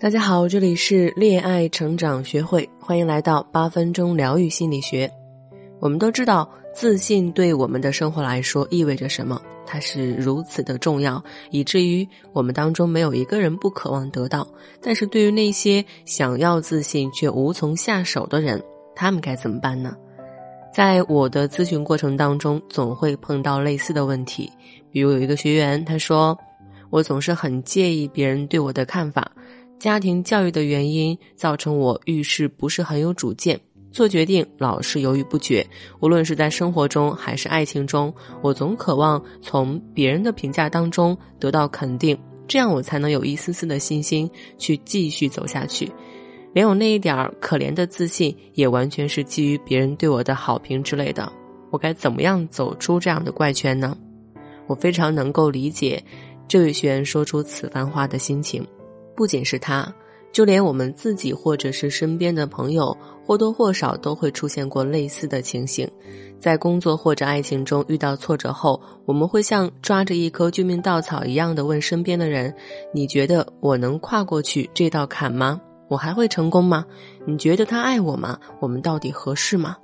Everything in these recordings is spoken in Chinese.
大家好，这里是恋爱成长学会，欢迎来到八分钟疗愈心理学。我们都知道，自信对我们的生活来说意味着什么？它是如此的重要，以至于我们当中没有一个人不渴望得到。但是对于那些想要自信却无从下手的人，他们该怎么办呢？在我的咨询过程当中，总会碰到类似的问题。比如有一个学员，他说：“我总是很介意别人对我的看法。”家庭教育的原因造成我遇事不是很有主见，做决定老是犹豫不决。无论是在生活中还是爱情中，我总渴望从别人的评价当中得到肯定，这样我才能有一丝丝的信心去继续走下去。连我那一点儿可怜的自信，也完全是基于别人对我的好评之类的。我该怎么样走出这样的怪圈呢？我非常能够理解这位学员说出此番话的心情。不仅是他，就连我们自己或者是身边的朋友，或多或少都会出现过类似的情形。在工作或者爱情中遇到挫折后，我们会像抓着一颗救命稻草一样的问身边的人：“你觉得我能跨过去这道坎吗？我还会成功吗？你觉得他爱我吗？我们到底合适吗？”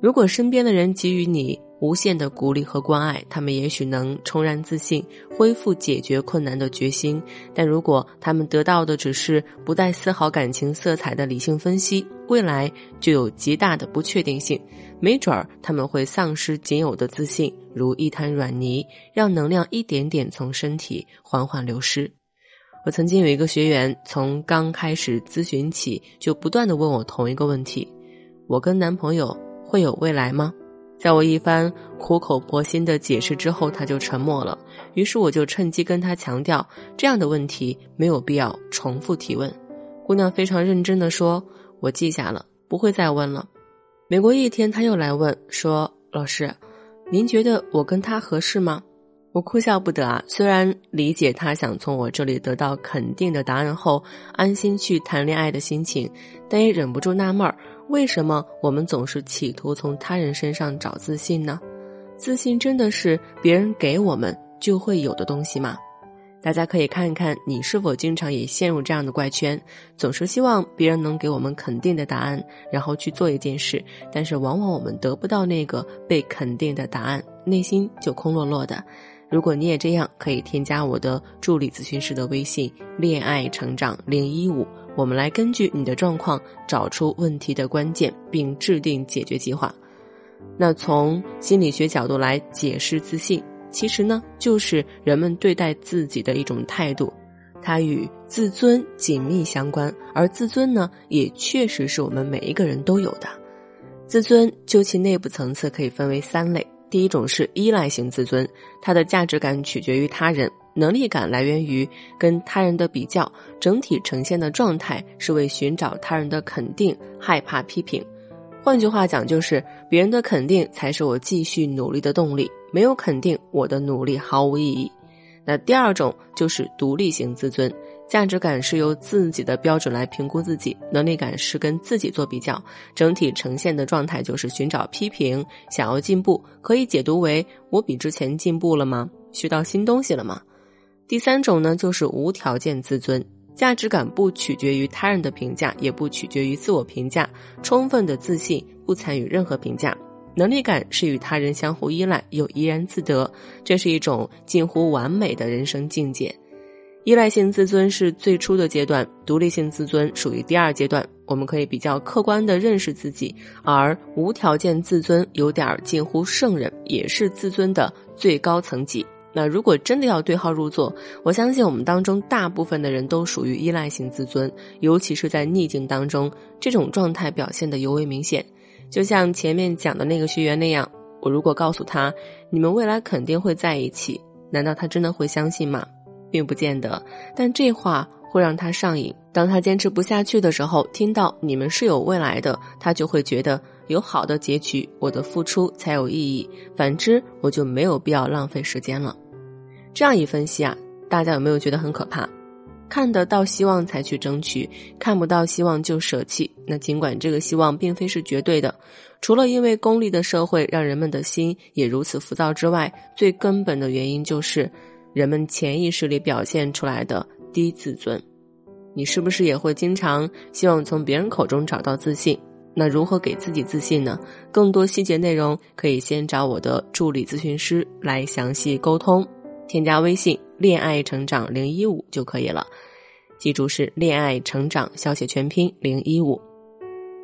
如果身边的人给予你，无限的鼓励和关爱，他们也许能重燃自信，恢复解决困难的决心。但如果他们得到的只是不带丝毫感情色彩的理性分析，未来就有极大的不确定性。没准儿他们会丧失仅有的自信，如一滩软泥，让能量一点点从身体缓缓流失。我曾经有一个学员，从刚开始咨询起，就不断的问我同一个问题：我跟男朋友会有未来吗？在我一番苦口婆心的解释之后，他就沉默了。于是我就趁机跟他强调，这样的问题没有必要重复提问。姑娘非常认真的说：“我记下了，不会再问了。”每过一天，他又来问说：“老师，您觉得我跟他合适吗？”我哭笑不得啊！虽然理解他想从我这里得到肯定的答案后，安心去谈恋爱的心情，但也忍不住纳闷儿。为什么我们总是企图从他人身上找自信呢？自信真的是别人给我们就会有的东西吗？大家可以看一看，你是否经常也陷入这样的怪圈，总是希望别人能给我们肯定的答案，然后去做一件事，但是往往我们得不到那个被肯定的答案，内心就空落落的。如果你也这样，可以添加我的助理咨询师的微信“恋爱成长零一五”。我们来根据你的状况找出问题的关键，并制定解决计划。那从心理学角度来解释自信，其实呢就是人们对待自己的一种态度，它与自尊紧密相关。而自尊呢，也确实是我们每一个人都有的。自尊就其内部层次可以分为三类，第一种是依赖型自尊，它的价值感取决于他人。能力感来源于跟他人的比较，整体呈现的状态是为寻找他人的肯定，害怕批评。换句话讲，就是别人的肯定才是我继续努力的动力，没有肯定，我的努力毫无意义。那第二种就是独立型自尊，价值感是由自己的标准来评估自己，能力感是跟自己做比较，整体呈现的状态就是寻找批评，想要进步，可以解读为我比之前进步了吗？学到新东西了吗？第三种呢，就是无条件自尊，价值感不取决于他人的评价，也不取决于自我评价，充分的自信，不参与任何评价。能力感是与他人相互依赖，又怡然自得，这是一种近乎完美的人生境界。依赖性自尊是最初的阶段，独立性自尊属于第二阶段。我们可以比较客观的认识自己，而无条件自尊有点近乎圣人，也是自尊的最高层级。那如果真的要对号入座，我相信我们当中大部分的人都属于依赖型自尊，尤其是在逆境当中，这种状态表现的尤为明显。就像前面讲的那个学员那样，我如果告诉他你们未来肯定会在一起，难道他真的会相信吗？并不见得。但这话会让他上瘾，当他坚持不下去的时候，听到你们是有未来的，他就会觉得。有好的结局，我的付出才有意义；反之，我就没有必要浪费时间了。这样一分析啊，大家有没有觉得很可怕？看得到希望才去争取，看不到希望就舍弃。那尽管这个希望并非是绝对的，除了因为功利的社会让人们的心也如此浮躁之外，最根本的原因就是人们潜意识里表现出来的低自尊。你是不是也会经常希望从别人口中找到自信？那如何给自己自信呢？更多细节内容可以先找我的助理咨询师来详细沟通。添加微信“恋爱成长零一五”就可以了。记住是“恋爱成长”小写全拼零一五。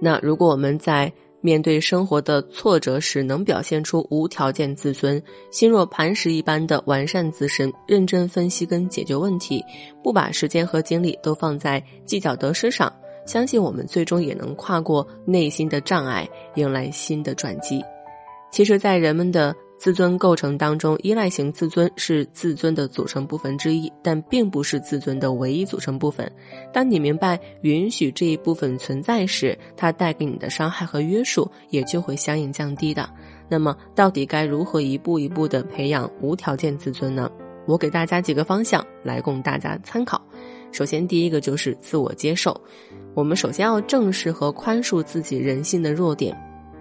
那如果我们在面对生活的挫折时，能表现出无条件自尊、心若磐石一般的完善自身、认真分析跟解决问题，不把时间和精力都放在计较得失上，相信我们最终也能跨过内心的障碍，迎来新的转机。其实，在人们的自尊构成当中，依赖型自尊是自尊的组成部分之一，但并不是自尊的唯一组成部分。当你明白允许这一部分存在时，它带给你的伤害和约束也就会相应降低的。那么，到底该如何一步一步的培养无条件自尊呢？我给大家几个方向来供大家参考。首先，第一个就是自我接受。我们首先要正视和宽恕自己人性的弱点。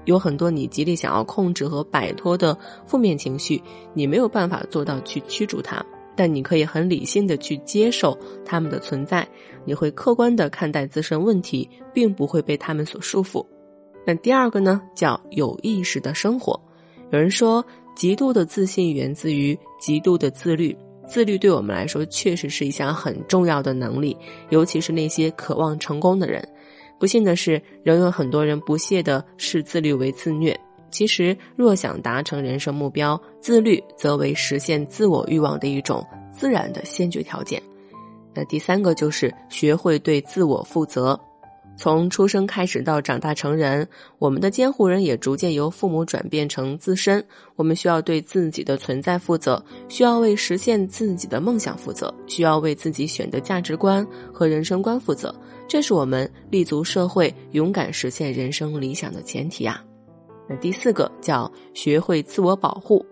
有很多你极力想要控制和摆脱的负面情绪，你没有办法做到去驱逐它，但你可以很理性的去接受它们的存在，你会客观的看待自身问题，并不会被他们所束缚。那第二个呢，叫有意识的生活。有人说，极度的自信源自于极度的自律，自律对我们来说确实是一项很重要的能力，尤其是那些渴望成功的人。不幸的是，仍有很多人不屑的视自律为自虐。其实，若想达成人生目标，自律则为实现自我欲望的一种自然的先决条件。那第三个就是学会对自我负责。从出生开始到长大成人，我们的监护人也逐渐由父母转变成自身。我们需要对自己的存在负责，需要为实现自己的梦想负责，需要为自己选的价值观和人生观负责。这是我们立足社会、勇敢实现人生理想的前提啊。那第四个叫学会自我保护。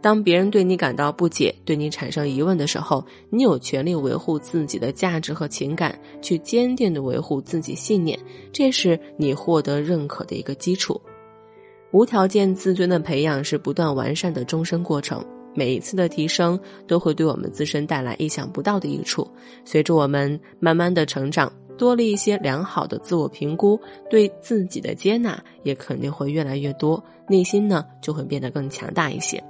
当别人对你感到不解、对你产生疑问的时候，你有权利维护自己的价值和情感，去坚定的维护自己信念，这是你获得认可的一个基础。无条件自尊的培养是不断完善的终身过程，每一次的提升都会对我们自身带来意想不到的益处。随着我们慢慢的成长。多了一些良好的自我评估，对自己的接纳也肯定会越来越多，内心呢就会变得更强大一些。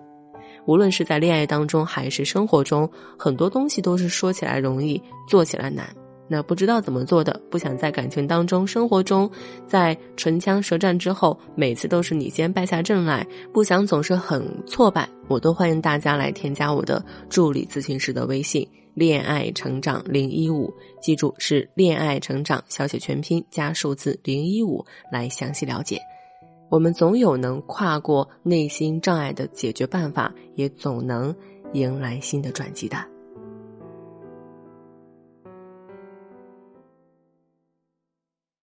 无论是在恋爱当中还是生活中，很多东西都是说起来容易，做起来难。那不知道怎么做的，不想在感情当中、生活中，在唇枪舌战之后，每次都是你先败下阵来，不想总是很挫败，我都欢迎大家来添加我的助理咨询师的微信。恋爱成长零一五，记住是恋爱成长小写全拼加数字零一五来详细了解。我们总有能跨过内心障碍的解决办法，也总能迎来新的转机的。